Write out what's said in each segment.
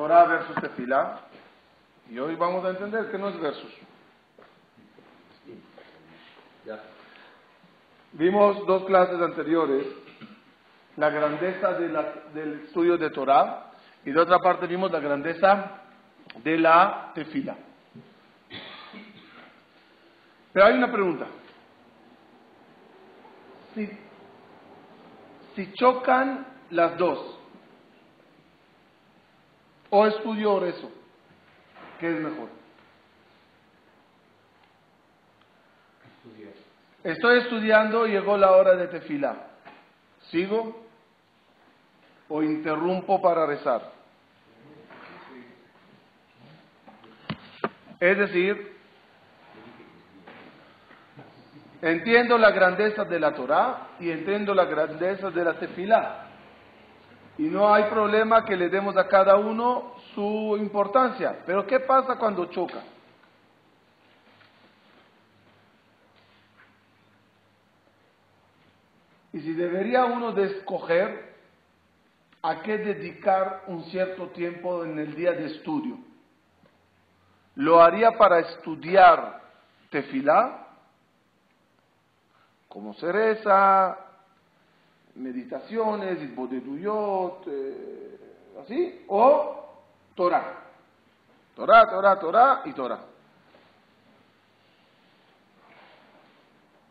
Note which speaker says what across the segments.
Speaker 1: Torah versus Tefilá. Y hoy vamos a entender que no es versus. Vimos dos clases anteriores la grandeza del estudio de Torah y de otra parte vimos la grandeza de la tefila. Pero hay una pregunta. Si, si chocan las dos, o estudio o rezo, ¿qué es mejor? Estoy estudiando y llegó la hora de tefila. ¿Sigo o interrumpo para rezar? Es decir, entiendo la grandeza de la Torah y entiendo la grandeza de la tefilá. Y no hay problema que le demos a cada uno su importancia. Pero ¿qué pasa cuando choca? Y si debería uno de escoger a qué dedicar un cierto tiempo en el día de estudio, ¿lo haría para estudiar tefilá? Como cereza, meditaciones, isbodeduyot, eh, así, o Torah. Torah, Torah, Torah y Torah.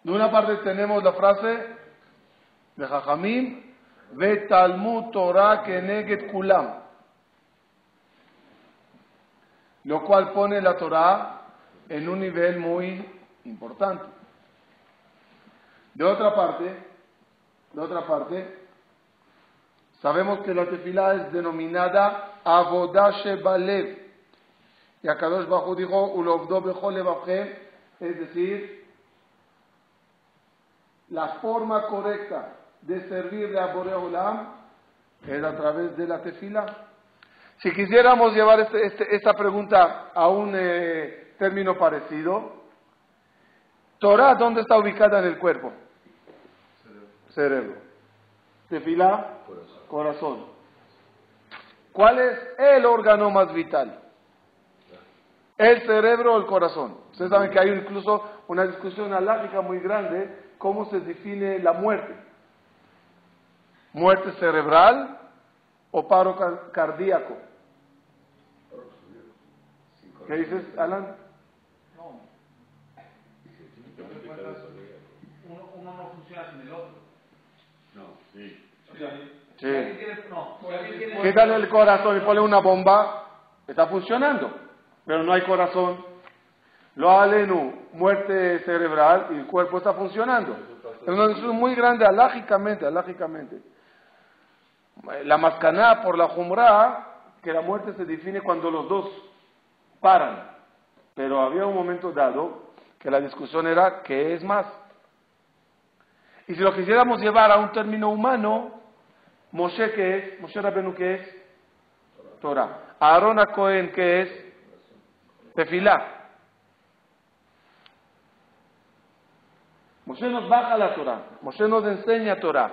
Speaker 1: De una parte tenemos la frase de Jajamim, ve Talmud Torah Keneget Kulam, lo cual pone la Torah en un nivel muy importante. De otra parte, de otra parte, sabemos que la tefilá es denominada Avodashe Balev. Y Akadosh Bajo dijo, Ulovdo es decir, la forma correcta de servirle a Boreolam es a través de la tefila. Si quisiéramos llevar este, este, esta pregunta a un eh, término parecido, Torah, ¿dónde está ubicada en el cuerpo? Cerebro. Tefila, corazón. corazón. ¿Cuál es el órgano más vital? ¿El cerebro o el corazón? Ustedes saben que hay incluso una discusión alágica muy grande cómo se define la muerte muerte cerebral o paro cardíaco. ¿Qué dices, Alan? No. Uno, no funciona sin el otro. Sí. Sí. Quítale el corazón y ponle una bomba, está funcionando, pero no hay corazón. Lo alenu, muerte cerebral y el cuerpo está funcionando. Es muy grande, alágicamente, alágicamente. La mascaná por la jumra, que la muerte se define cuando los dos paran. Pero había un momento dado que la discusión era qué es más. Y si lo quisiéramos llevar a un término humano, Moshe que es, Moshe Rabenu que es, Torah. Aarón a Cohen que es, Tefilá. Moshe nos baja la Torah, Moshe nos enseña Torah.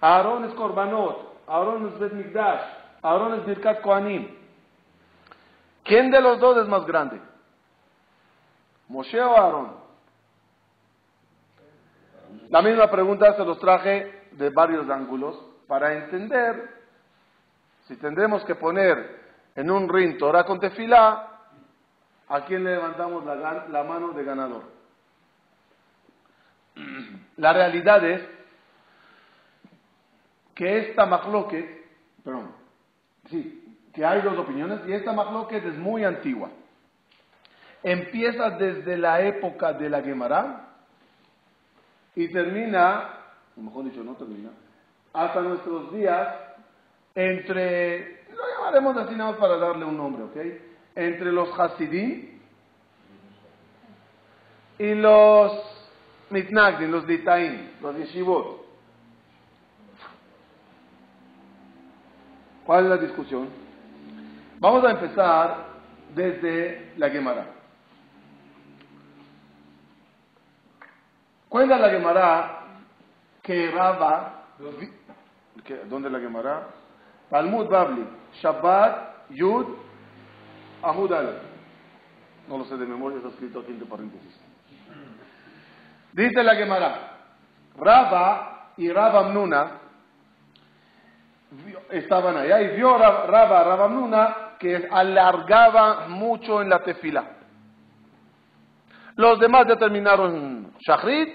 Speaker 1: Aarón es Korbanot, Aarón es Bet Migdash, Aarón es Birkat Kohanim. ¿Quién de los dos es más grande? ¿Moshe o Aarón? La misma pregunta se los traje de varios ángulos para entender si tendremos que poner en un ring Torah con tefilá, ¿a quién le levantamos la, la mano de ganador? La realidad es que esta machloket, perdón, sí, que hay dos opiniones y esta machloket es muy antigua. Empieza desde la época de la Gemara y termina, o mejor dicho, no termina, hasta nuestros días entre, lo llamaremos así nada más para darle un nombre, ¿ok? Entre los Hasidim y los Mitnagdim, los Ditaim, los Yeshivot. ¿Cuál es la discusión? Vamos a empezar desde la Gemara. Cuenta la Gemara que Raba, ¿dónde la Gemara? Talmud Babli, Shabbat Yud, Amud No lo sé de memoria, está escrito aquí entre paréntesis. Dice la Gemara, Raba y Raba Amnuna estaban allá y vio Raba, Raba Amnuna que alargaba mucho en la tefila. Los demás ya terminaron Shachrit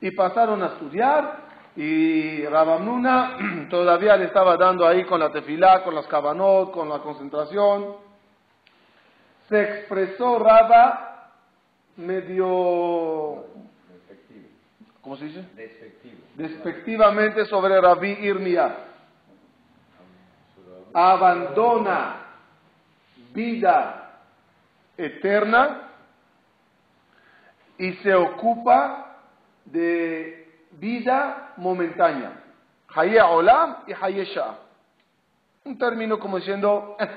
Speaker 1: y pasaron a estudiar y Rabamnuna todavía le estaba dando ahí con la tefilá, con las cabanot, con la concentración. Se expresó Raba medio... ¿Cómo se dice? Despectivo. Despectivamente sobre Rabí Irmia. Abandona vida eterna y se ocupa de vida momentánea. Haye Olam y Haye Un término como diciendo, eh,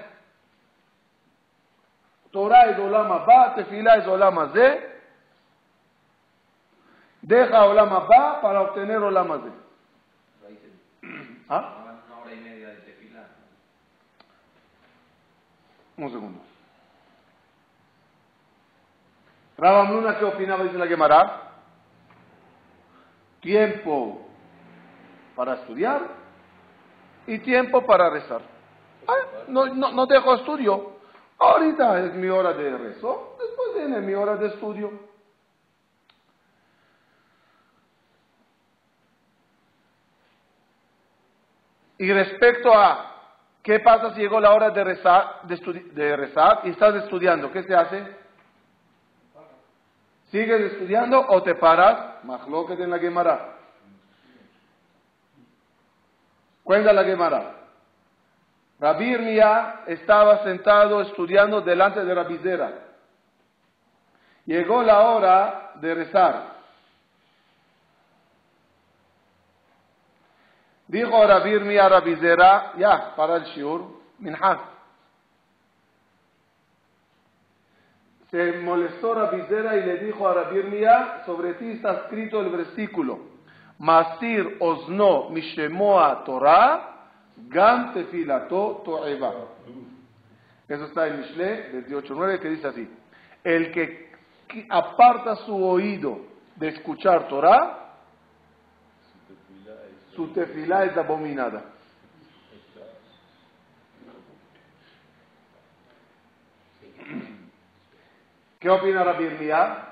Speaker 1: Torah es Olam Abba, Tefilá es Olam Azeh. Deja Olam Abba para obtener Olam. ¿Ah? Una hora y media de tefilá. Un segundo. Rabamuna, ¿qué opinaba? Dice la Gemara tiempo para estudiar y tiempo para rezar. no, no, dejo estudio. Ahorita es mi hora de rezo, después viene mi hora de estudio. Y respecto a qué pasa si llegó la hora de rezar, de, de rezar y estás estudiando, ¿qué se hace? ¿Sigues estudiando o te paras? que en la Gemara. Cuenta la Gemara. Rabbi estaba sentado estudiando delante de Rabizera. Llegó la hora de rezar. Dijo Rabbi Irmia a Rabizera, ya, para el shiur, minhaj. Se molestó Rabizera y le dijo a Rabirmia, sobre ti está escrito el versículo, Masir osno mishemoa Torah, gam tefilato to'eva. Eso está en Mishle 18.9 que dice así, el que aparta su oído de escuchar Torah, su tefilá es abominada. ¿Qué opina Rabbi Irmía?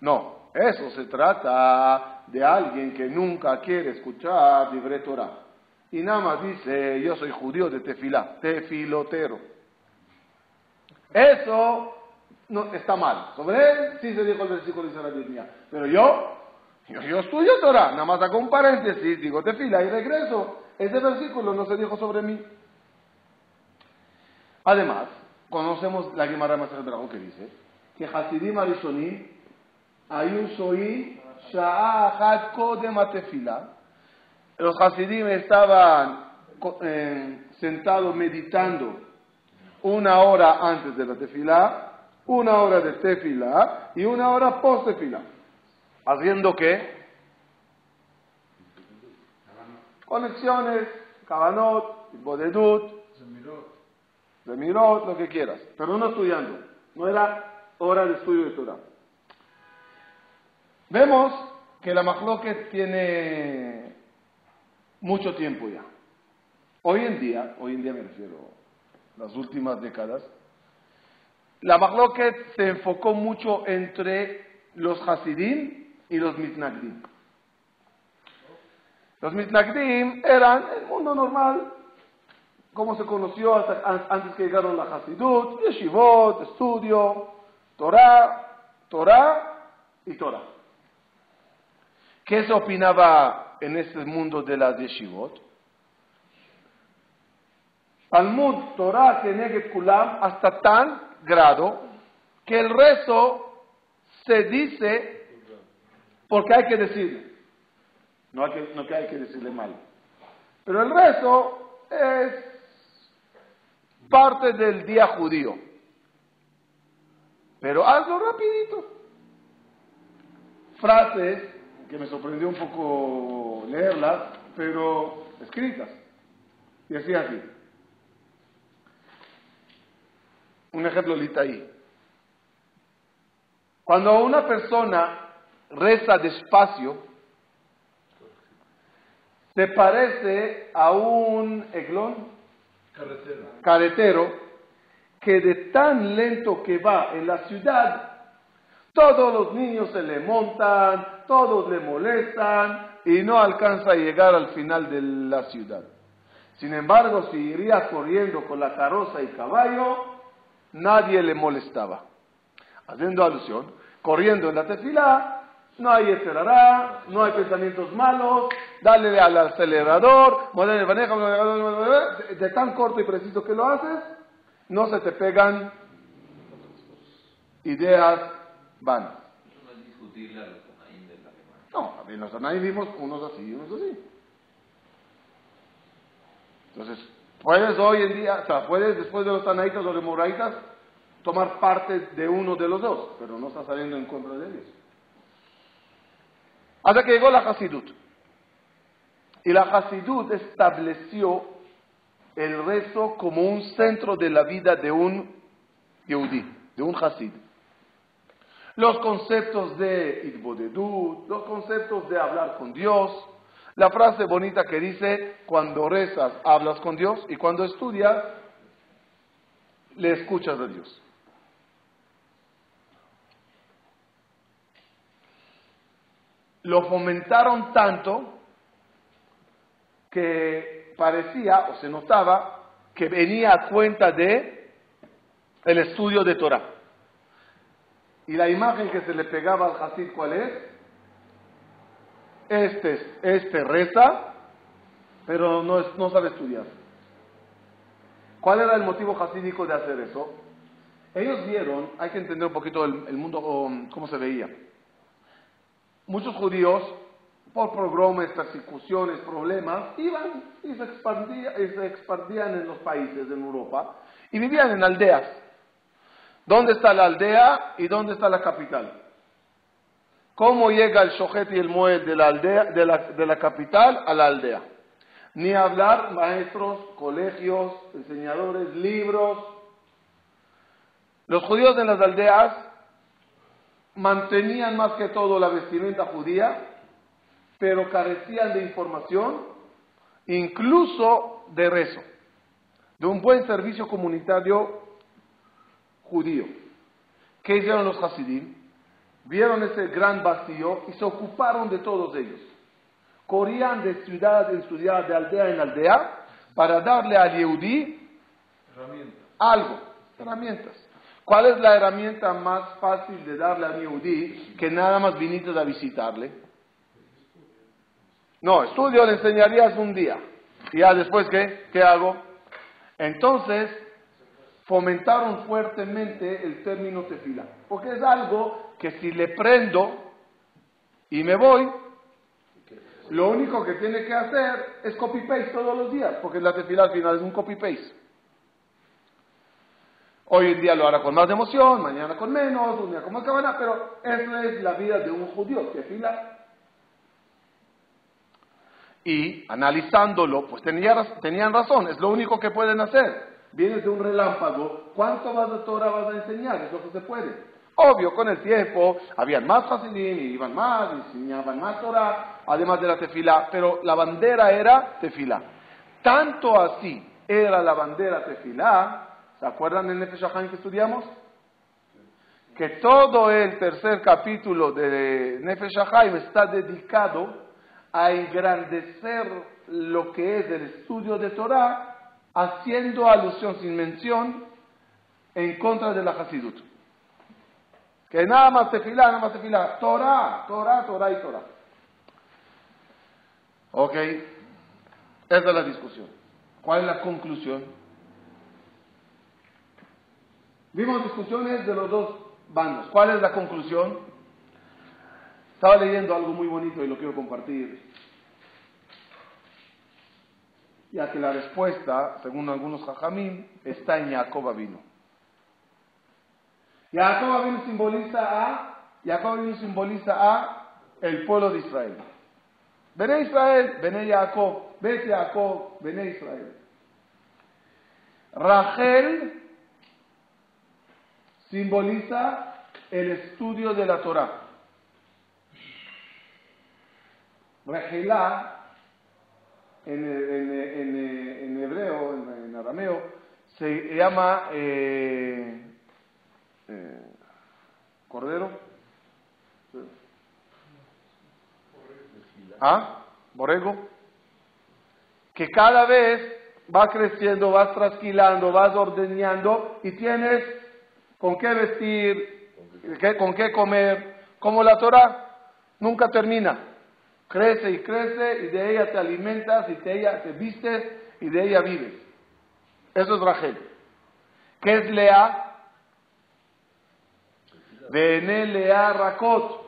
Speaker 1: No, eso se trata de alguien que nunca quiere escuchar libre Torah. Y nada más dice, yo soy judío de tefilá, tefilotero. Eso no, está mal. Sobre él sí se dijo el versículo de Rabbi Irmía. Pero yo, yo, estudio Torah, nada más hago un paréntesis, digo tefilá y regreso. Ese versículo no se dijo sobre mí. Además, conocemos la Gemara Maser que dice, que Hasidim Arishonim היו שוהים שעה אחת קודם התפילה. Los Hasidim estaban eh, sentados meditando una hora antes de la tefila, una hora de tefila y una hora post tefila. ¿Haciendo qué? Conexiones, Kabanot, Bodedut, Zemirot, lo que quieras, pero no estudiando. No era hora de estudio de Torah. Vemos que la Mahloket tiene mucho tiempo ya. Hoy en día, hoy en día me refiero a las últimas décadas, la Mahloket se enfocó mucho entre los Hasidim y los Mitnagdim. Los Mitnagdim eran el mundo normal, como se conoció hasta antes que llegaron la Hasidut, Yeshivot, estudio, Torah, Torah y Torah. ¿Qué se opinaba en este mundo de las yeshivot? Talmud, Torah, Keneget Kulam, hasta tan grado que el rezo se dice porque hay que decirle. No, hay que, no que hay que decirle mal. Pero el rezo es parte del día judío. Pero hazlo rapidito. Frases que me sorprendió un poco leerlas, pero escritas. Y así así. Un ejemplo ahí. Cuando una persona reza despacio, se parece a un eglón carretero que de tan lento que va en la ciudad, todos los niños se le montan, todos le molestan y no alcanza a llegar al final de la ciudad. Sin embargo, si iría corriendo con la carroza y caballo, nadie le molestaba. Haciendo alusión, corriendo en la tefilá, no hay esperará, no hay pensamientos malos, dale al acelerador, de tan corto y preciso que lo haces, no se te pegan ideas vanas. No es a los No, a los Tanaín vimos unos así y unos así. Entonces, puedes hoy en día, o sea, puedes después de los Tanaitas o de Moraitas tomar parte de uno de los dos, pero no está saliendo en contra de ellos. Hasta que llegó la Hasidut. Y la Hasidut estableció el rezo como un centro de la vida de un Yehudi, de un Hasid. Los conceptos de Idbodedut, los conceptos de hablar con Dios, la frase bonita que dice, cuando rezas, hablas con Dios y cuando estudias, le escuchas a Dios. lo fomentaron tanto que parecía o se notaba que venía a cuenta de el estudio de Torah. Y la imagen que se le pegaba al Hasid, ¿cuál es? Este, este reza, pero no, no sabe estudiar. ¿Cuál era el motivo hasídico de hacer eso? Ellos vieron, hay que entender un poquito el, el mundo, cómo se veía. Muchos judíos, por pogromes, persecuciones, problemas, iban y se, expandían en los países de Europa y vivían en aldeas. ¿Dónde está la aldea y dónde está la capital? ¿Cómo llega el shojet y el muel de la, aldea, de la, de la capital a la aldea? Ni hablar maestros, colegios, enseñadores, libros. Los judíos en las aldeas mantenían más que todo la vestimenta judía, pero carecían de información, incluso de rezo, de un buen servicio comunitario judío. ¿Qué hicieron los Hasidim? Vieron ese gran vacío y se ocuparon de todos ellos. Corrían de ciudad en ciudad, de aldea en aldea, para darle al Yehudí algo, herramientas. ¿Cuál es la herramienta más fácil de darle a mi Yehudi que nada más viniste a visitarle? No, estudio le enseñarías un día. ¿Y ya después qué? ¿Qué hago? Entonces, fomentaron fuertemente el término tefila. Porque es algo que si le prendo y me voy, lo único que tiene que hacer es copy-paste todos los días. Porque la tefila al final es un copy-paste. Hoy en día lo hará con más emoción, mañana con menos, un día con más cabana, pero esa es la vida de un judío, que fila. Y analizándolo, pues tenían razón, es lo único que pueden hacer. Vienes de un relámpago, ¿cuánto vas de Torah vas a enseñar? Es lo que se puede. Obvio, con el tiempo, habían más Hasidim, y iban más, enseñaban más Torah, además de la tefila, pero la bandera era tefila. Tanto así era la bandera tefila, ¿Se acuerdan del Nefesh que estudiamos? Que todo el tercer capítulo de Nefesh está dedicado a engrandecer lo que es el estudio de Torah, haciendo alusión sin mención en contra de la Hasidut. Que nada más te fila, nada más te fila. Torah, Torah, Torah y Torah. Ok, esa es la discusión. ¿Cuál es la conclusión? Vimos discusiones de los dos bandos. ¿Cuál es la conclusión? Estaba leyendo algo muy bonito y lo quiero compartir. Ya que la respuesta, según algunos jajamín, está en Jacob Avino. Jacob Avino simboliza a, Jacob Avino simboliza a el pueblo de Israel. Bené Israel, Bené Jacob, Bet Jacob, Bené Israel. Rachel simboliza el estudio de la Torah. Regelá, en, en, hebreo, en, arameo, se llama eh, eh, cordero. ¿Ah? Borrego. Que cada vez va creciendo, vas trasquilando, vas ordeñando y tienes con qué vestir, con qué comer, como la Torah nunca termina. Crece y crece y de ella te alimentas y de ella te vistes y de ella vives. Eso es Rachel. ¿Qué es Lea? Vene Lea Rakot.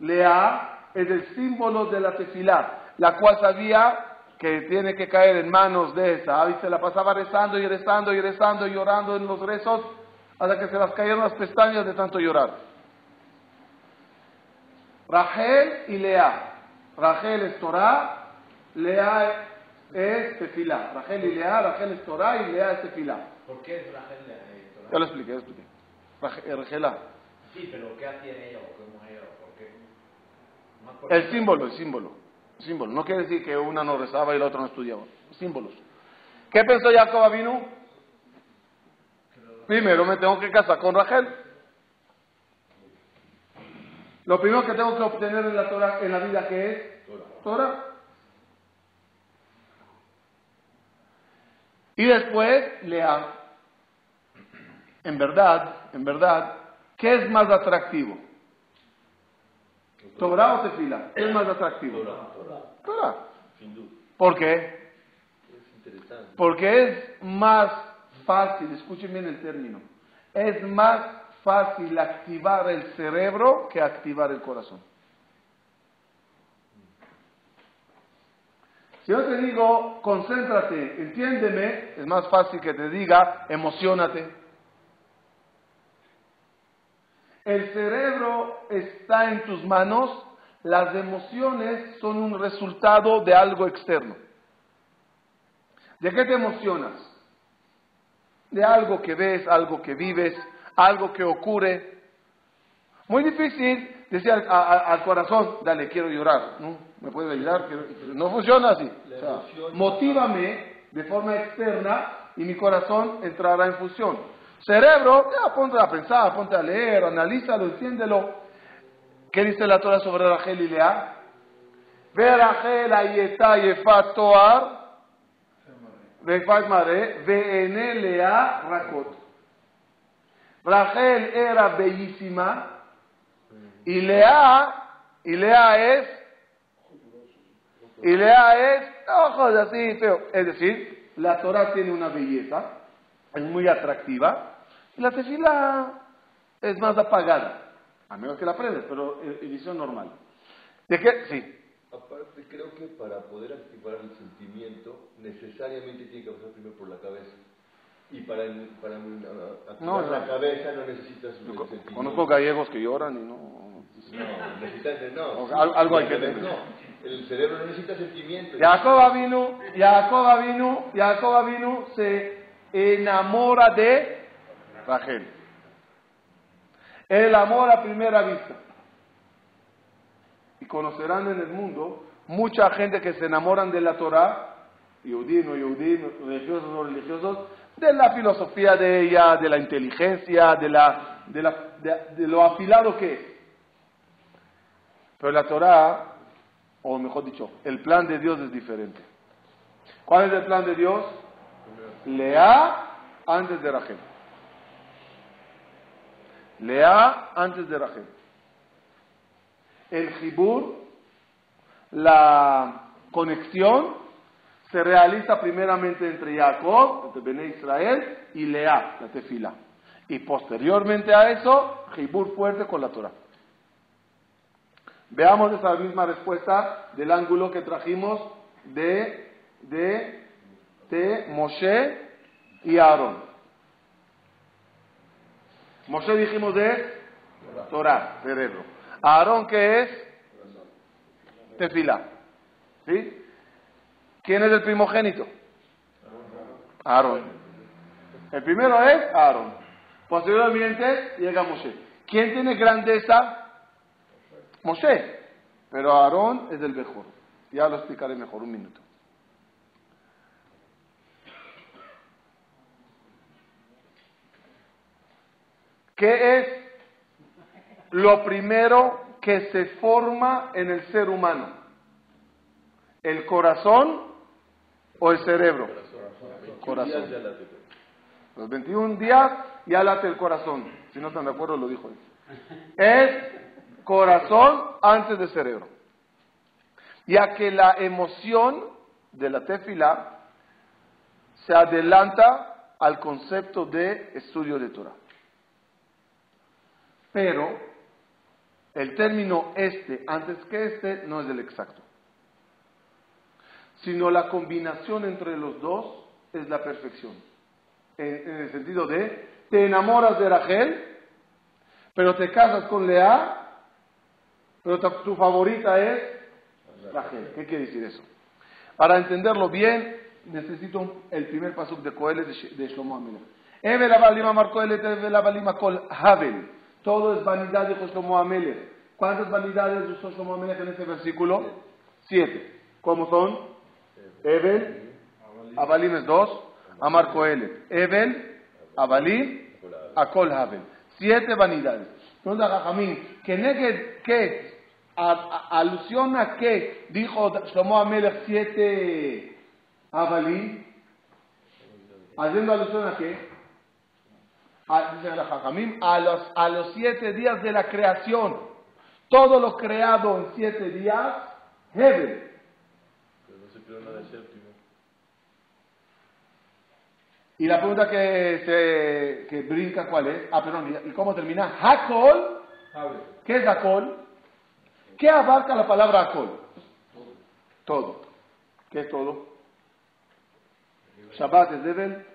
Speaker 1: Lea es el símbolo de la tefilá, la cual sabía que tiene que caer en manos de esa. Y se la pasaba rezando y rezando y rezando y llorando en los rezos hasta que se las cayeron las pestañas de tanto llorar. Rachel y Lea. Rachel es Torah, Lea es Tefilá. Rachel y Lea, Rachel es Torah y Lea es Tefilá.
Speaker 2: ¿Por qué es Rachel y
Speaker 1: Torah? Ya lo expliqué, ya lo expliqué. Rachel,
Speaker 2: Sí, pero ¿qué hacía ella o cómo ella?
Speaker 1: ¿Por qué? El símbolo, el símbolo. Símbolo. No quiere decir que una no rezaba y la otra no estudiaba. Símbolos. ¿Qué pensó Jacob vino? Primero me tengo que casar con Rachel. Lo primero que tengo que obtener en la, Torah, en la vida que es Torah. Y después lea. En verdad, en verdad, ¿qué es más atractivo? ¿Torah o tefila? ¿Qué es más atractivo? Torah. ¿Por qué? Porque es más fácil, escuchen bien el término, es más fácil activar el cerebro que activar el corazón. Si yo te digo, concéntrate, entiéndeme, es más fácil que te diga, emocionate. El cerebro está en tus manos, las emociones son un resultado de algo externo. ¿De qué te emocionas? De algo que ves, algo que vives, algo que ocurre. Muy difícil decir al, corazón, dale, quiero llorar. ¿No? ¿Me puede ayudar? No funciona así. motívame de forma externa y mi corazón entrará en función. Cerebro, ya ponte a pensar, ponte a leer, analízalo, entiéndelo. ¿Qué dice la Torah sobre Rachel y Lea? Ve Rachel ayeta yefat toar, ve Lea rakot. Rachel era bellísima y Lea, y es, y Lea es, ojos así feo. Es decir, la Torah tiene una belleza, es muy atractiva, y la tefila es más apagada, a menos que la aprendes, pero edición normal. ¿De qué? Sí.
Speaker 3: Aparte, creo que para poder activar el sentimiento, necesariamente tiene que pasar primero por la cabeza. Y para, para activar la cabeza no necesitas un sentimiento.
Speaker 1: Conozco gallegos que lloran y no...
Speaker 3: No, necesitas... No,
Speaker 1: algo hay que tener.
Speaker 3: No, el cerebro no necesita sentimiento.
Speaker 1: Jacob vino, Jacob vino, Jacob vino, se enamora de Rachel. El amor a primera vista. Y conocerán en el mundo mucha gente que se enamoran de la Torah, Yudí, no Yudí, religiosos o religiosos, de la filosofía de ella, de la inteligencia, de, la, de, la, de, lo afilado que es. Pero la Torah, o mejor dicho, el plan de Dios es diferente. ¿Cuál es el plan de Dios? Lea antes de Rachel. Lea antes de Rachel. El Jibur, la conexión, se realiza primeramente entre Jacob, entre Bene Israel, y Lea, la tefila. Y posteriormente a eso, Jibur fuerte con la Torah. Veamos esa misma respuesta del ángulo que trajimos de, de, de Moshe y Aarón. Moshe dijimos de Torah, cerebro. Aarón, ¿qué es? Tefila. ¿Sí? ¿Quién es el primogénito? Aarón. El primero es Aarón. Posteriormente llega Moshe. ¿Quién tiene grandeza? Moshe. Pero Aarón es el mejor. Ya lo explicaré mejor, un minuto. ¿Qué es lo primero que se forma en el ser humano? ¿El corazón o el cerebro? Corazón. Los 21 días ya late el corazón. Si no están de acuerdo, lo dijo él. Es corazón antes de cerebro. Ya que la emoción de la tefila se adelanta al concepto de estudio de Torah. Pero el término este antes que este no es el exacto, sino la combinación entre los dos es la perfección. En, el sentido de, te enamoras de Rachel, pero te casas con Lea, pero tu, favorita es Rachel. ¿Qué quiere decir eso? Para entenderlo bien, necesito el primer paso de Coelet de, Shlomo Amelech. Havel. Todo es vanidad, de Shlomo Amelech. ¿Cuántas vanidades usó Shlomo Amelech en este versículo? Siete. ¿Cómo son? Evel, Abalim es dos, Amar Kohelet. Evel, Abalim, Akol Havel. Siete vanidades. Entonces, Jajamín, que que alusión a qué dijo Shlomo Amelech siete Abalim, haciendo alusión a qué? a, los, a los siete días de la creación. Todo lo creado en siete días, Hebel.
Speaker 3: Séptimo.
Speaker 1: Y la pregunta que, se, que brinca, ¿cuál es? Ah, perdón, ¿y cómo termina? Hakol. ¿Qué es Hakol? ¿Qué abarca la palabra Hakol? Todo. ¿Qué es todo? Shabbat es Hebel.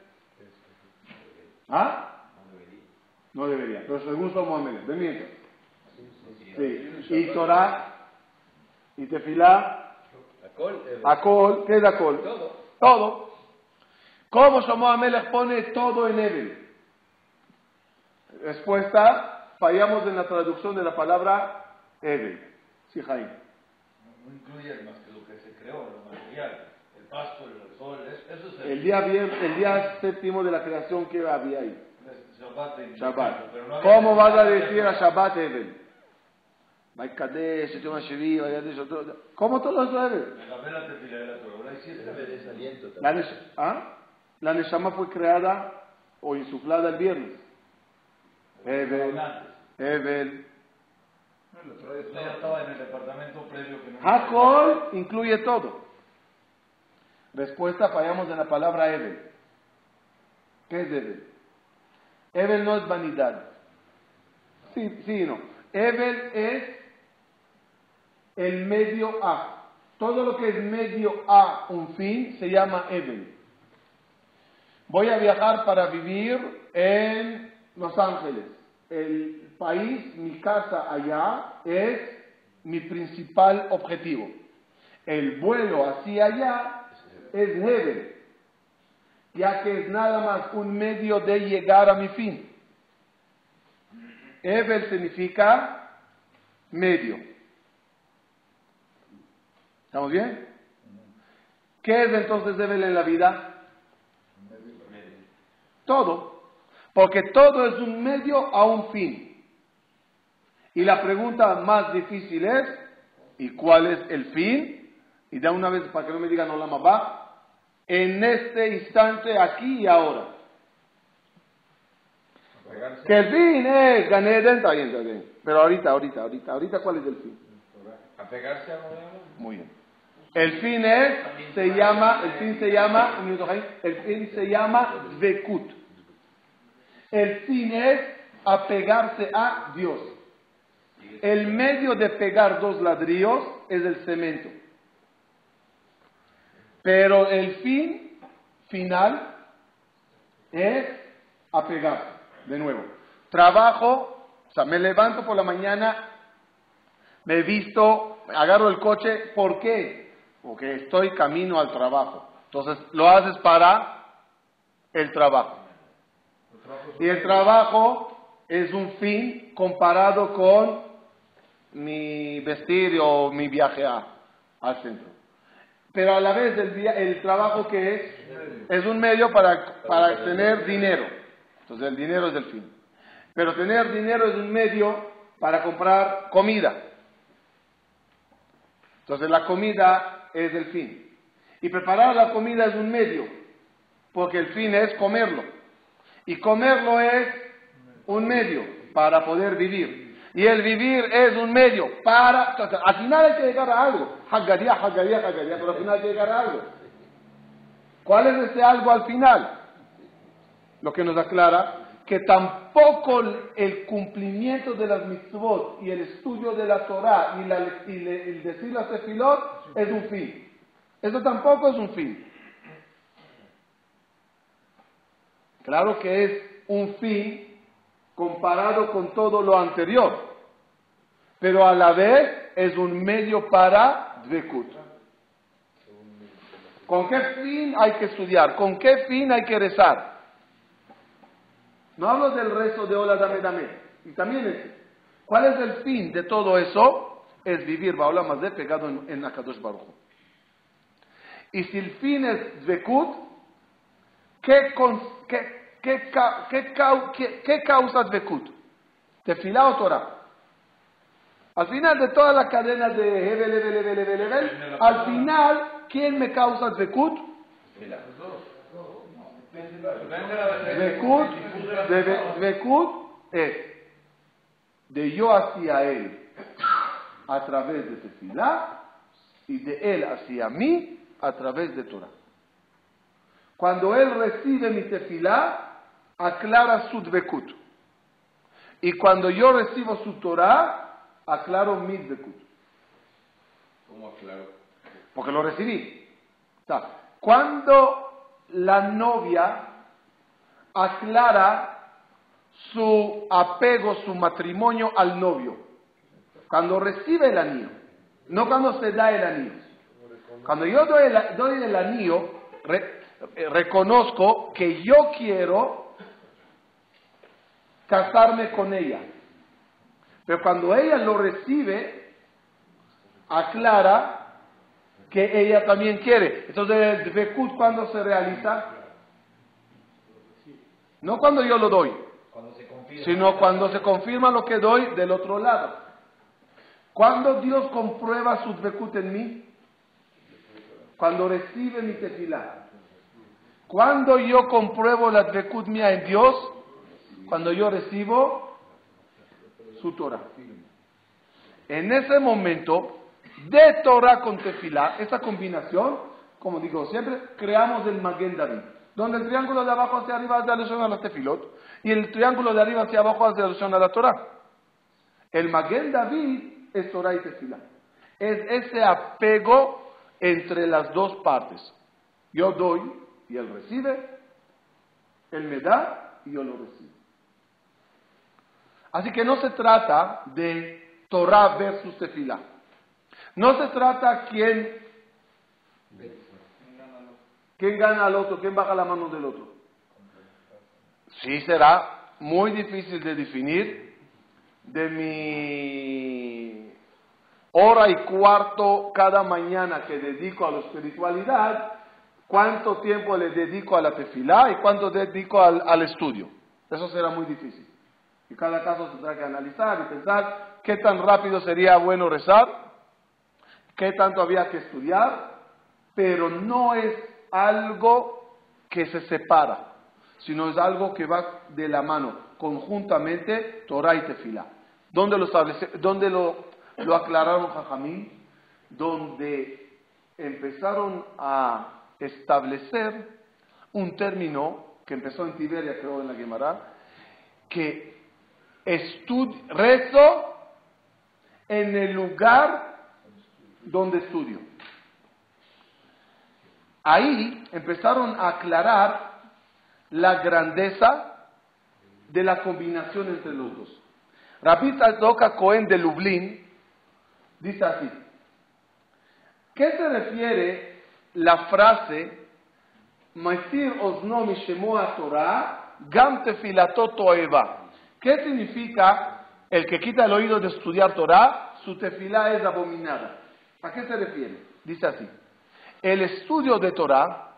Speaker 1: ¿Ah? No debería, pero según somos Amelech. ¿De Sí. Y Torah, y Tefilá, Acol, ¿qué es Acol? Todo. Todo. ¿Cómo somos Amelech pone todo en Ebel? Respuesta, fallamos en la traducción de la palabra Ebel. Sí, Jaime.
Speaker 2: No incluye más que lo que se creó, lo material. El pasto, el sol, eso es
Speaker 1: el... El día, el día séptimo de la creación, ¿qué había ahí? Shabbat. ¿Cómo vas a decir a Shabbat Eben? ¿Cómo todo eso Eben? La, ¿ah? la Neshama fue creada o insuflada el viernes. Eben. Eben. Hakol incluye todo. Respuesta, fallamos en la palabra Eben. ¿Qué es Eben? Evel no es vanidad. Sí, sí, no. Evel es el medio A. Todo lo que es medio A, un fin, se llama Evel. Voy a viajar para vivir en Los Ángeles. El país, mi casa allá, es mi principal objetivo. El vuelo hacia allá es Evel ya que es nada más un medio de llegar a mi fin. Evel significa medio. ¿Estamos bien? ¿Qué es entonces Evel en la vida? Todo. Porque todo es un medio a un fin. Y la pregunta más difícil es, ¿y cuál es el fin? Y de una vez para que no me digan no la va, en este instante, aquí y ahora. Que el fin es bien, está bien. Pero ahorita, ahorita, ahorita, ahorita, ¿cuál es el fin?
Speaker 2: Apegarse a
Speaker 1: Muy bien. El fin es, se llama, el fin se llama, el fin se llama Vekut. El fin es apegarse a Dios. El medio de pegar dos ladrillos es el cemento. Pero el fin final es apegarse. De nuevo, trabajo, o sea, me levanto por la mañana, me visto, agarro el coche, ¿por qué? Porque estoy camino al trabajo. Entonces, lo haces para el trabajo. Y el trabajo es un fin comparado con mi vestir o mi viaje al centro. Pero a la vez el, el trabajo que es, es un medio para, para tener dinero. Entonces el dinero es el fin. Pero tener dinero es un medio para comprar comida. Entonces la comida es el fin. Y preparar la comida es un medio, porque el fin es comerlo. Y comerlo es un medio para poder vivir. Y el vivir es un medio para... al final hay que llegar a algo. Haggaría, haggaría, haggaría, pero al final hay que llegar a algo. ¿Cuál es ese algo al final? Lo que nos aclara que tampoco el cumplimiento de las mitzvot y el estudio de la Torah y, el decir las tefilot es un fin. Eso tampoco es un fin. Claro que es un fin comparado con todo lo anterior, pero a la vez es un medio para Dvekut. ¿Con qué fin hay que estudiar? ¿Con qué fin hay que rezar? No hablo del rezo de hola, dame, dame. Y también es, ¿cuál es el fin de todo eso? Es vivir Baola más de pegado en, en Akadosh Baruch. Y si el fin es Zvekut, ¿qué, qué, qué, qué, qué causa Zvekut? Tefilá o Torah. Al final de toda la cadena de Hebel, Hebel, Hebel, Hebel, Hebel, al final, ¿quién me causa Zvekut? Dvekut es de yo hacia él a través de tefilá y de él hacia mí a través de Torah. Cuando él recibe mi tefilá, aclara su dvekut. Y cuando yo recibo su Torah, aclaro mi dvekut.
Speaker 2: ¿Cómo aclaro?
Speaker 1: Porque lo recibí. cuando la novia aclara su apego, su matrimonio al novio. Cuando recibe el anillo, no cuando se da el anillo. Cuando yo doy el, anillo, eh, reconozco que yo quiero casarme con ella. Pero cuando ella lo recibe, aclara que ella también quiere. Entonces, el Dvekut, cuando se realiza? No cuando yo lo doy, sino cuando se confirma lo que doy del otro lado. Cuando Dios comprueba su Dvekut en mí, cuando recibe mi tefilá. Cuando yo compruebo la Dvekut mía en Dios, cuando yo recibo su Torah. En ese momento, de Torah con tefilá, esa combinación, como digo siempre, creamos el Maguen David, donde el triángulo de abajo hacia arriba hace alusión a la tefilot y el triángulo de arriba hacia abajo hace alusión a la Torah. El Maguen David es Torah y tefilá. Es ese apego entre las dos partes. Yo doy y él recibe, él me da y yo lo recibo. Así que no se trata de Torah versus tefilá. No se trata quién, quién gana al otro, quién baja la mano del otro. Sí será muy difícil de definir de mi hora y cuarto cada mañana que dedico a la espiritualidad, cuánto tiempo le dedico a la tefilá y cuánto dedico al, al estudio. Eso será muy difícil. Y cada caso tendrá que analizar y pensar qué tan rápido sería bueno rezar qué tanto había que estudiar, pero no es algo que se separa, sino es algo que va de la mano, conjuntamente Torah y Tefilá. ¿Dónde lo, dónde lo, lo aclararon Jajamín? Donde empezaron a establecer un término que empezó en Tiberia, creo en la Gemara, que rezo en el lugar donde estudio. Ahí empezaron a aclarar la grandeza de la combinación entre los dos. Rabbi Doka Cohen de Lublin dice así: ¿Qué se refiere la frase Osnomi Shemoa Torah Gam tefilato toeva. ¿Qué significa el que quita el oído de estudiar Torah? Su tefilá es abominada. ¿A qué se refiere? Dice así. El estudio de Torah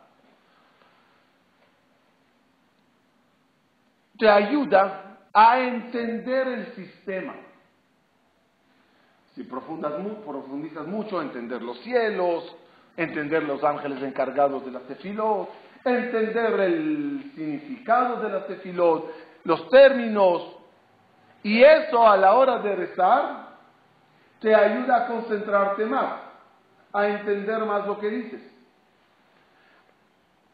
Speaker 1: te ayuda a entender el sistema. Si profundizas mucho, entender los cielos, entender los ángeles encargados de la tefilot, entender el significado de la tefilot, los términos, y eso a la hora de rezar te ayuda a concentrarte más, a entender más lo que dices.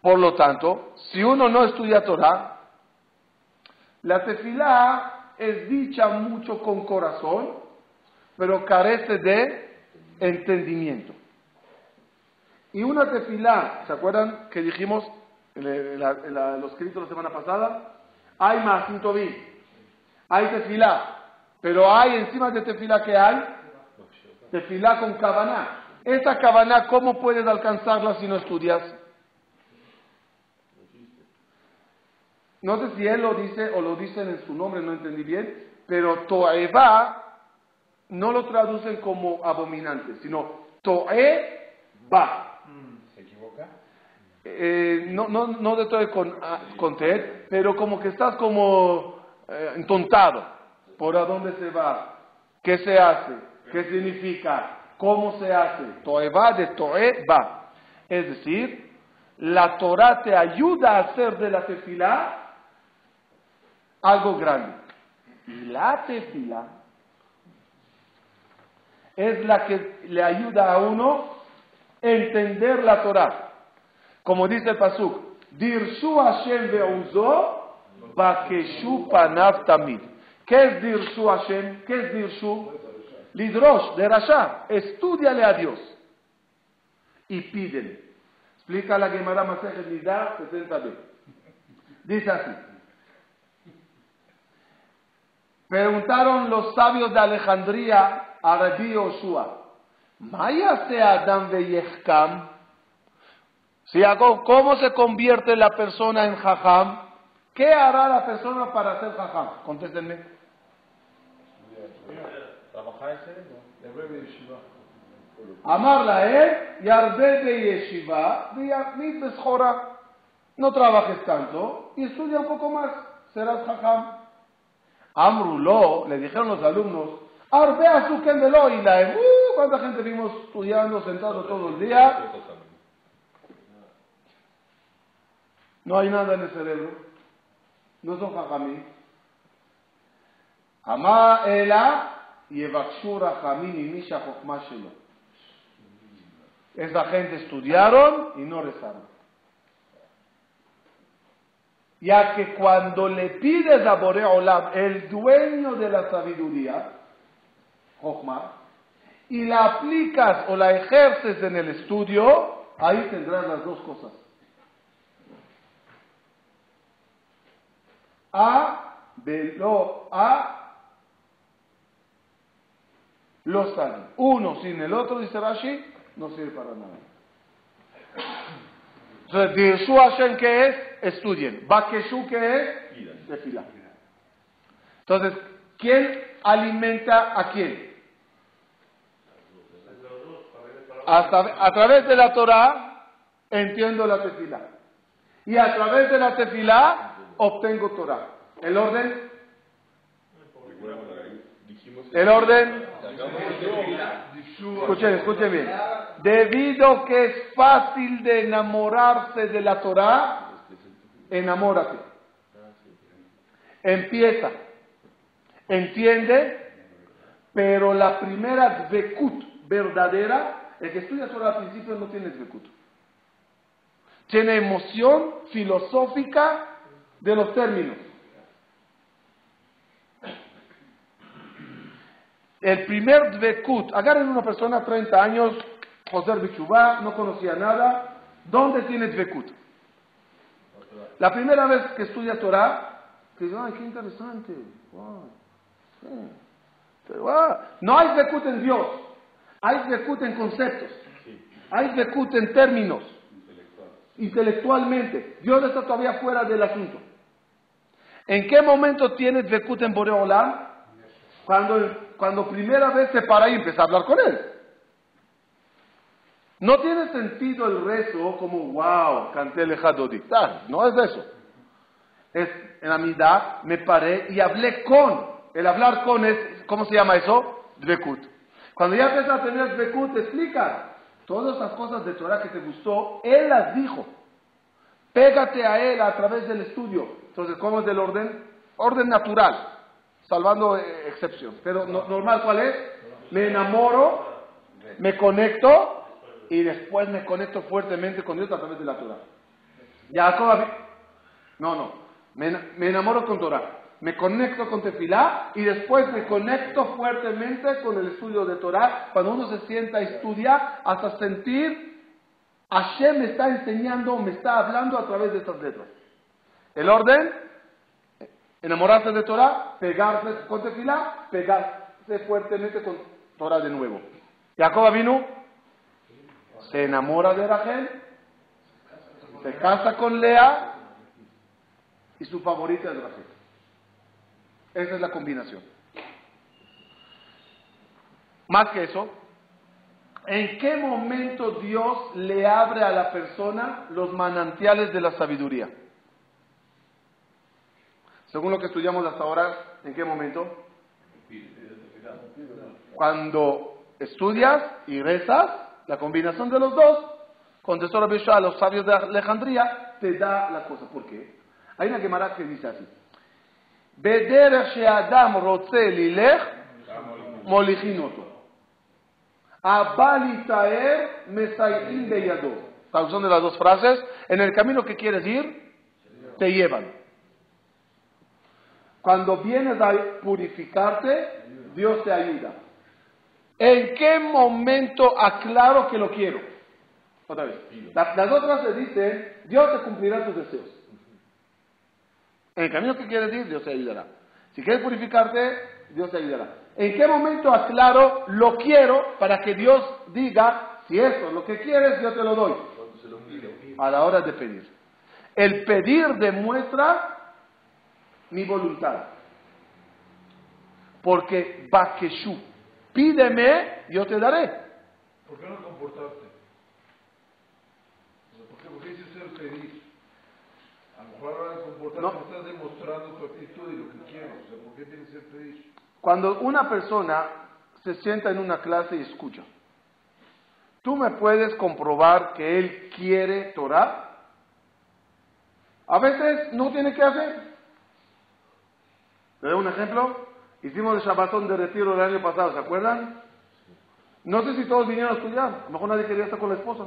Speaker 1: Por lo tanto, si uno no estudia Torah, la tefilá es dicha mucho con corazón, pero carece de entendimiento. Y una tefilá, ¿se acuerdan que dijimos en, los escritos la semana pasada? Hay más tobí, hay tefilá, pero hay encima de tefilá que hay tefilá con cabana. Esa cabana, ¿cómo puedes alcanzarla si no estudias? No sé si él lo dice o lo dicen en su nombre, no entendí bien, pero Toeva no lo traducen como abominante, sino Toeva.
Speaker 2: ¿Se equivoca?
Speaker 1: Eh, no, no, no de todo con, ah, con pero como que estás como eh, entontado. ¿Por a dónde se va? ¿Qué se hace? ¿Qué significa? ¿Cómo se hace? Toeva de Toeva. Es decir, la Torah te ayuda a hacer de la tefilá algo grande. Y la tefilá es la que le ayuda a uno entender la Torah. Como dice el Pasuk, Dirsu Hashem ve'uzo bakeshu panav tamid. ¿Qué es Dirsu Hashem? ¿Qué es Dirsu? Lidrosh, de Rasha. Estudiale a Dios y pídele. Explica la Gemara Masejet Nidá 60b. Dice así. Preguntaron los sabios de Alejandría a Rabbi Yoshua, ¿Maya se Adam Veyechkam? Si hago, ¿Cómo se convierte la persona en jajam? ¿Qué hará la persona para ser jajam? Contéstenme. Amarla él, yarde de yeshiva, no trabajes tanto y estudia un poco más, serás jajam. Amrulo, le dijeron los alumnos, Arbea su kendelo y la uh, ¿Cuánta gente vimos estudiando, sentado todo el día? No hay nada en el cerebro. No son jajamí. Amá ela y evakshura jamín y misha Esa gente estudiaron y no rezaron ya que cuando le pides a Boreolam, el dueño de la sabiduría, y la aplicas o la ejerces en el estudio, ahí tendrás las dos cosas. A, lo, A, lo sabe. Uno sin el otro, dice Rashi, no sirve para nada. Entonces, Dirshu Hashem, ¿qué es? Estudien. Bakeshu, ¿qué es? Tefila. Entonces, ¿quién alimenta a quién? a través de la Torah entiendo la tefila. Y a través de la tefila obtengo Torah. ¿El orden? ¿El orden? Escuchen, escuchen bien. Debido que es fácil de enamorarse de la Torah, enamórate. Empieza. Entiende, pero la primera dvekut verdadera, el que estudia Torah al principio no tiene dvekut. Tiene emoción filosófica de los términos. El primer dvekut, agarren una persona, 30 años, José Bichubá, no conocía nada, ¿dónde tiene dvekut? La primera vez que estudia Torah, dice, ay, qué interesante, No hay dvekut en Dios, hay dvekut en conceptos, hay dvekut en términos, intelectualmente. Dios está todavía fuera del asunto. ¿En qué momento tienes Dvekut en Boreolam? Cuando, cuando primera vez se para y empieza a hablar con él. No tiene sentido el rezo como, wow, canté el No es eso. Es en la mitad, me paré y hablé con. El hablar con es, ¿cómo se llama eso? Dvekut. Cuando ya empiezas a tener Dvekut, te explica. Todas las cosas de Torah que te gustó, él las dijo. Pégate a él a través del estudio. Entonces, ¿cómo es del orden? Orden natural, salvando eh, excepción. Pero normal, ¿cuál es? Me enamoro, me conecto y después me conecto fuertemente con Dios a través de la Torah. Ya, no, no. Me, me enamoro con Torah me conecto con Tefilá y después me conecto fuertemente con el estudio de Torah. Cuando uno se sienta a estudiar, hasta sentir, Hashem me está enseñando, me está hablando a través de estas letras. El orden, enamorarse de Torah, pegarse con Tefilá, pegarse fuertemente con Torah de nuevo. Jacob vino, se enamora de Rachel, se casa con Lea y su favorita es Rachel. Esa es la combinación. Más que eso, ¿en qué momento Dios le abre a la persona los manantiales de la sabiduría? Según lo que estudiamos hasta ahora, ¿en qué momento? Cuando estudias y rezas, la combinación de los dos, contestó la a los sabios de Alejandría, te da la cosa. ¿Por qué? Hay una Gemara que dice así. Adam rotze lilech Traducción de las dos frases. En el camino que quieres ir, te llevan. Cuando vienes a purificarte, Dios te ayuda. ¿En qué momento aclaro que lo quiero? Otra vez. Las, las dos frases dicen, Dios te cumplirá tus deseos. En el camino que quieres ir, Dios te ayudará. Si quieres purificarte, Dios te ayudará. ¿En qué momento aclaro lo quiero para que Dios diga, si eso es lo que quieres, yo te lo doy? A la hora de pedir. El pedir demuestra mi voluntad. Porque Bakeshu, pídeme, yo te daré.
Speaker 2: ¿Por qué no comportaste? ¿Por qué, hiciste el pedir? A lo mejor ahora comportarte no. estás demostrando tu actitud y lo que quieres. O sea, ¿por qué tienes que pedir?
Speaker 1: Cuando una persona se sienta en una clase y escucha, ¿tú me puedes comprobar que él quiere Torah? A veces no tiene que hacer. ¿Te doy un ejemplo? Hicimos el Shabbatón de retiro el año pasado, ¿se acuerdan? No sé si todos vinieron a estudiar. A lo mejor nadie quería estar con la esposa.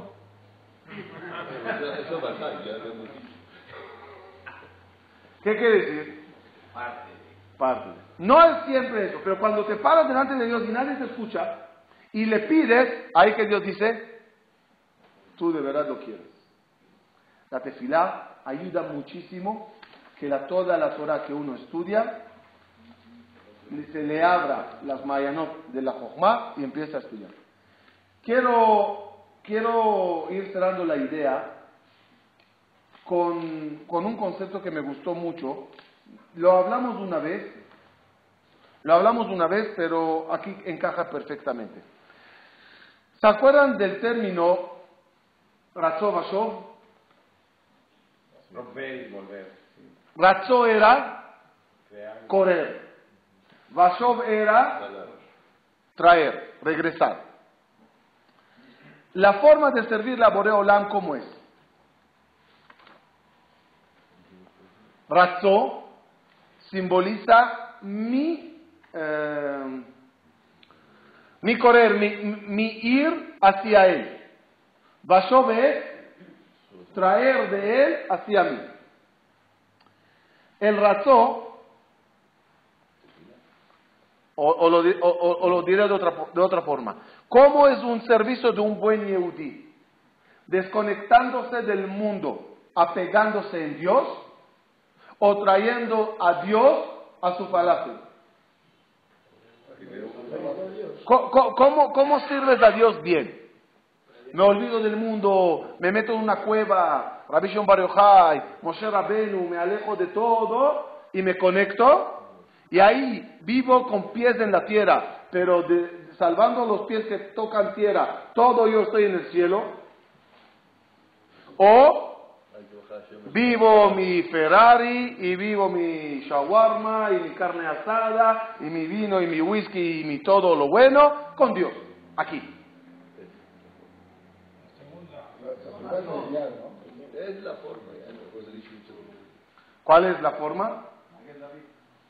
Speaker 1: Eso ya ¿Qué quiere decir? Parte. Parte. No es siempre eso, pero cuando te paras delante de Dios y nadie te escucha y le pides, ahí que Dios dice, tú de verdad lo quieres. La tefilá ayuda muchísimo que la, toda la Torah que uno estudia se le abra las mayanot de la Jochma y empieza a estudiar. Quiero, quiero ir cerrando la idea con, con un concepto que me gustó mucho. Lo hablamos una vez, lo hablamos una vez, pero aquí encaja perfectamente. ¿Se acuerdan del término Ratzó
Speaker 2: y volver.
Speaker 1: Ratzó era correr. Bashov era traer, regresar. La forma de servir la Boreolam, ¿cómo es? Razó simboliza mi, eh, mi correr, mi, ir hacia Él. Bashov es traer de Él hacia mí. El razó, o, lo, diré de otra, forma, ¿cómo es un servicio de un buen Yehudi? Desconectándose del mundo, apegándose en Dios o trayendo a Dios a su palacio. ¿Cómo, cómo, sirves a Dios bien? Me olvido del mundo, me meto en una cueva, Rabbi Shon Bar Moshe Rabenu, me alejo de todo y me conecto y ahí vivo con pies en la tierra, pero salvando los pies que tocan tierra, todo yo estoy en el cielo. O vivo mi Ferrari y vivo mi shawarma y mi carne asada y mi vino y mi whisky y mi todo lo bueno con Dios, aquí. ¿Cuál es la forma?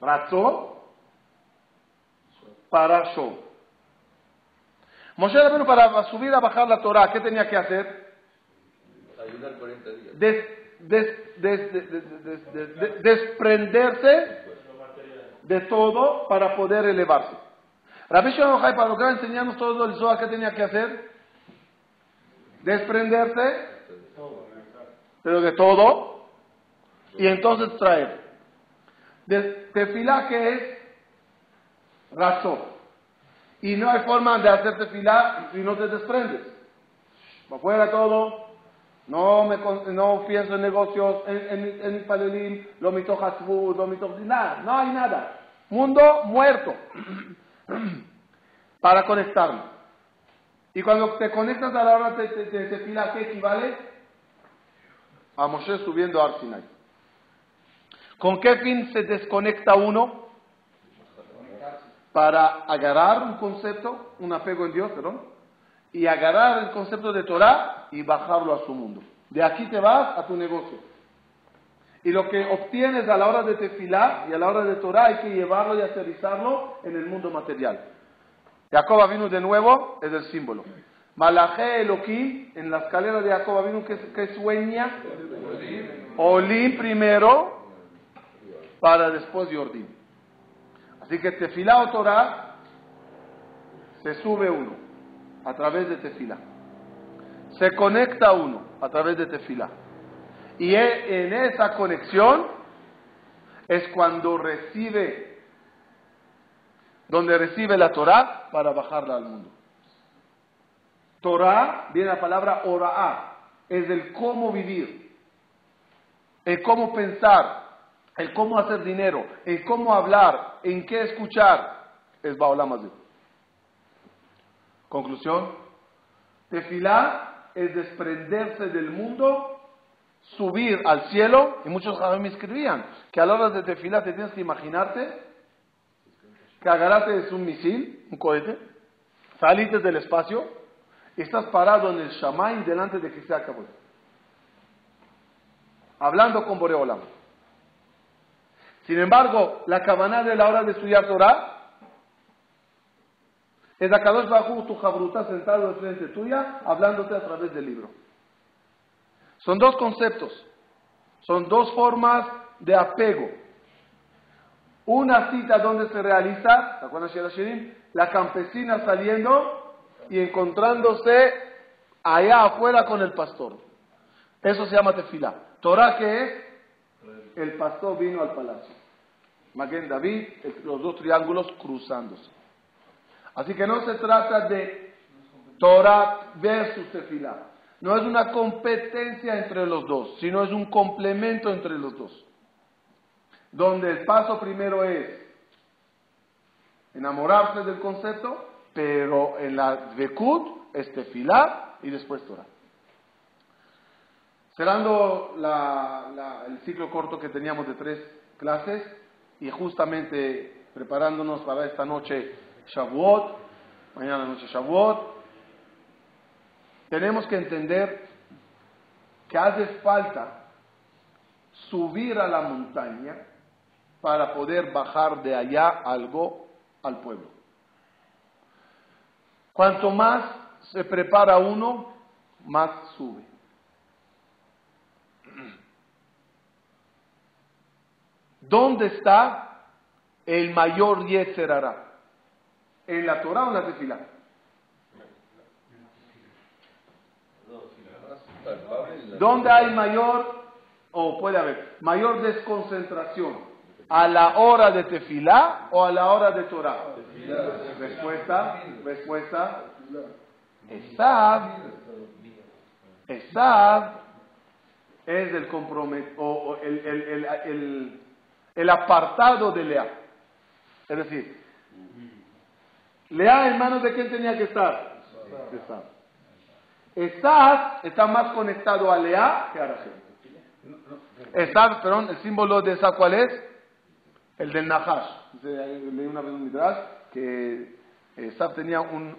Speaker 1: Razón para show. Moshe Rabbeinu para subir a bajar la Torah, ¿qué tenía que hacer?
Speaker 3: Ayunar 40 días.
Speaker 1: desprenderse de todo para poder elevarse. Rabbi Shimon para lo que enseñarnos todo el Zohar, ¿qué tenía que hacer? Desprenderse, pero de todo, y entonces traer. De, tefilá que es razón. Y no hay forma de hacerte filar si no te desprendes. Afuera todo, no, me, no pienso en negocios, en, en, en lo mito lo mito nada, no hay nada. Mundo muerto para conectarme. Y cuando te conectas a la hora de, fila, ¿qué equivale? A Moshe subiendo a Arsinai. ¿Con qué fin se desconecta uno? Para agarrar un concepto, un apego en Dios, perdón, y agarrar el concepto de Torah y bajarlo a su mundo. De aquí te vas a tu negocio. Y lo que obtienes a la hora de tefilar y a la hora de Torah hay que llevarlo y aterrizarlo en el mundo material. Jacob vino de nuevo, es el símbolo. Malaje Elohim, en la escalera de Jacob vino que, sueña. Olim primero, para después Yordim. Así que tefilá o Torah se sube uno a través de tefilá. Se conecta uno a través de tefilá. Y e, en esa conexión es cuando recibe, donde recibe la Torah para bajarla al mundo. Torah viene la palabra ora'a, es el cómo vivir, el cómo pensar, el cómo hacer dinero, el cómo hablar, en qué escuchar, es Baolam Conclusión, tefilá es desprenderse del mundo, subir al cielo, y muchos me escribían que a la hora de tefilá te tienes que imaginarte que agarrate es un misil, un cohete, saliste del espacio y estás parado en el Shamay delante de que se acabó. Hablando con Boreolam. Sin embargo, la cabana de la hora de estudiar Torah es Akadosh Bajú, tu jabruta sentado frente tuya, hablándote a través del libro. Son dos conceptos, son dos formas de apego. Una cita donde se realiza, la campesina saliendo y encontrándose allá afuera con el pastor. Eso se llama tefila. Torah que es, el pastor vino al palacio. Maguen David, los dos triángulos cruzándose. Así que no se trata de Torah versus Tefilá. No es una competencia entre los dos, sino es un complemento entre los dos. Donde el paso primero es enamorarse del concepto, pero en la Vekut es Tefilá y después Torah. Cerrando el ciclo corto que teníamos de tres clases, y justamente preparándonos para esta noche Shavuot, mañana noche Shavuot, tenemos que entender que hace falta subir a la montaña para poder bajar de allá algo al pueblo. Cuanto más se prepara uno, más sube. ¿Dónde está el mayor Yetzerara? ¿En la Torah o en la Tefilá? ¿Dónde hay mayor, o puede haber, mayor desconcentración? ¿A la hora de Tefilá o a la hora de Torah? Respuesta, respuesta. Esab, Esab es el compromiso, o, el, el el apartado de Lea. Es decir, Lea en manos de quién tenía que estar? Está más conectado a Lea que a Rachel. Esab, perdón, el símbolo de Esab, ¿cuál es? El del Nahash. Leí una vez un midrash que Esab tenía un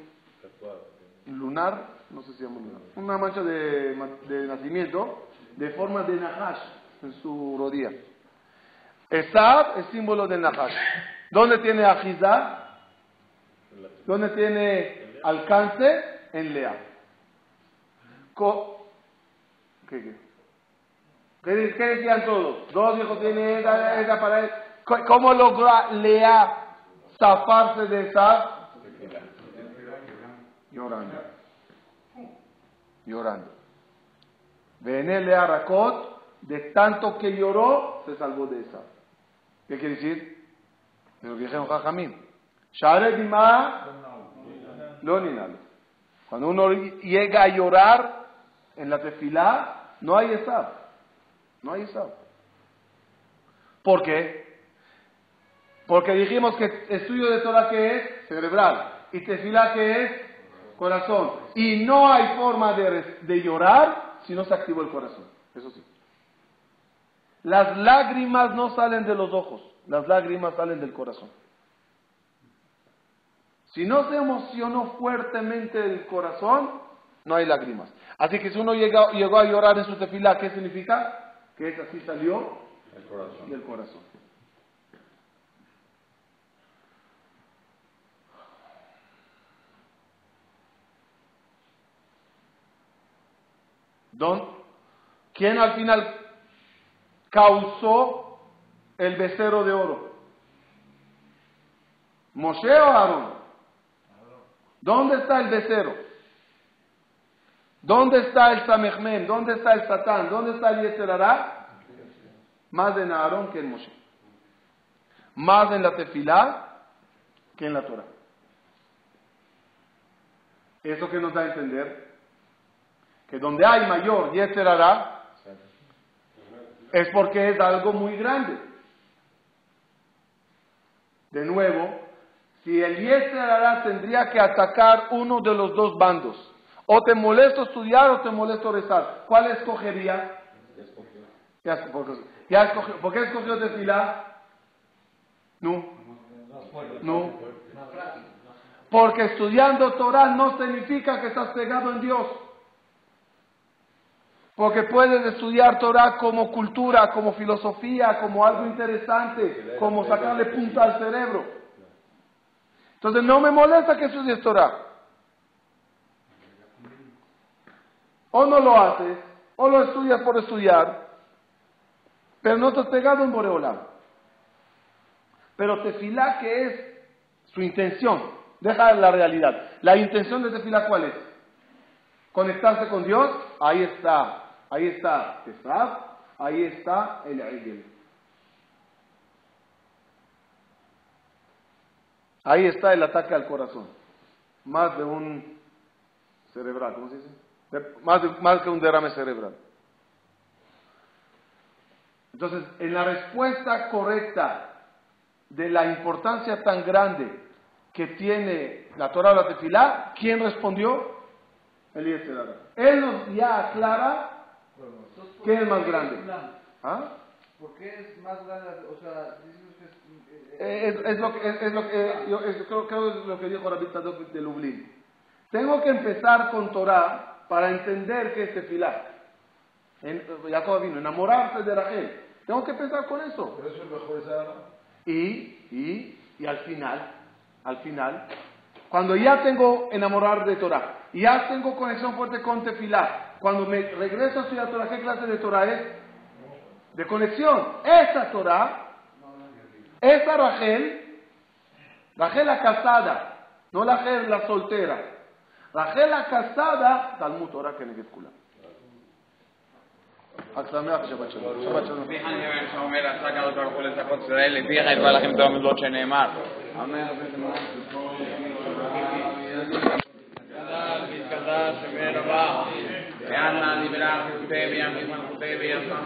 Speaker 1: lunar, no sé si llama lunar, una mancha de, de nacimiento de forma de Nahash en su rodilla. Esab es símbolo del Nahash. ¿Dónde tiene Ajizá? ¿Dónde tiene alcance? En Lea. ¿Qué, qué? ¿Qué, qué decían todos? Dos hijos tiene esa, para él. ¿Cómo logra Lea zafarse de esa? Llorando. Llorando. Vené Lea Rakot, de tanto que lloró, se salvó de esa. ¿Qué quiere decir? De lo que dijeron Jajamín. Share. Cuando uno llega a llorar en la tefilá, no hay esa. No hay esa. ¿Por qué? Porque dijimos que estudio de Torah que es cerebral y tefilá que es corazón. Y no hay forma de, de llorar si no se activó el corazón. Eso sí. Las lágrimas no salen de los ojos, las lágrimas salen del corazón. Si no se emocionó fuertemente el corazón, no hay lágrimas. Así que si uno llegó, llegó a llorar en su tefilá, ¿qué significa? Que es así salió
Speaker 3: El corazón.
Speaker 1: del corazón. Don, ¿quién al final causó el becerro de oro? ¿Moshe o Aarón? ¿Dónde está el becerro? ¿Dónde está el Samechmen? ¿Dónde está el Satán? ¿Dónde está el Yetzerará? Más en Aarón que en Moshe. Más en la Tefilá que en la Torah. ¿Eso que nos da a entender? Que donde hay mayor Yetzerará es porque es algo muy grande. De nuevo, si el Yetzerará tendría que atacar uno de los dos bandos, o te molesto estudiar o te molesto rezar, ¿cuál escogería? Ya escogió. Ya escogió. ¿Por qué escogió Tefilá? No. No. Porque estudiando Torah no significa que estás pegado en Dios. Porque puedes estudiar Torah como cultura, como filosofía, como algo interesante, como sacarle punta al cerebro. Entonces no me molesta que estudies Torah. O no lo haces, o lo estudias por estudiar, pero no te has pegado en Boreolam. Pero tefilá, que es su intención, deja la realidad. La intención de tefilá, ¿cuál es? Conectarse con Dios, ahí está, ahí está Tesaf, ahí está el Eigel. Ahí está el ataque al corazón. Más de un cerebral, ¿cómo se dice? Más, de- más que un derrame cerebral. Entonces, en la respuesta correcta de la importancia tan grande que tiene la Torah o la ¿quién respondió? El Yetzirah. Él nos ya aclara qué es más grande. ¿Ah?
Speaker 2: ¿Por qué es más grande? O sea, que es...
Speaker 1: Eh, Es, lo que, es, es lo que yo es- creo, creo es lo que dijo Rabbi Tzadok de Lublin. Tengo que empezar con Torah para entender qué es Tefilá. En, Jacob vino, enamorarse de Rachel. Tengo que empezar con eso.
Speaker 2: Por eso es mejor.
Speaker 1: Y, y, y al final, al final, cuando ya tengo enamorar de Torah, ya tengo conexión fuerte con Tefilá, cuando me regreso a estudiar Torah, ¿qué clase de Torah es? De conexión. Esa Torah, esa Rachel, Rachel la casada, no Rachel la soltera. Rachel la casada, Talmud Torah que Kulam. חג שמח, שבת שלום. שבת שלום.
Speaker 4: לפיך אני אומר שאומר עשה הקדוש ברוך הוא לצפות ישראל, לפיך יתבע לכם את המילות שנאמר. אמן. ויתקדש שמי רבה. ध्यानादिविरासस्ते व्यमिमस्ते व्यसं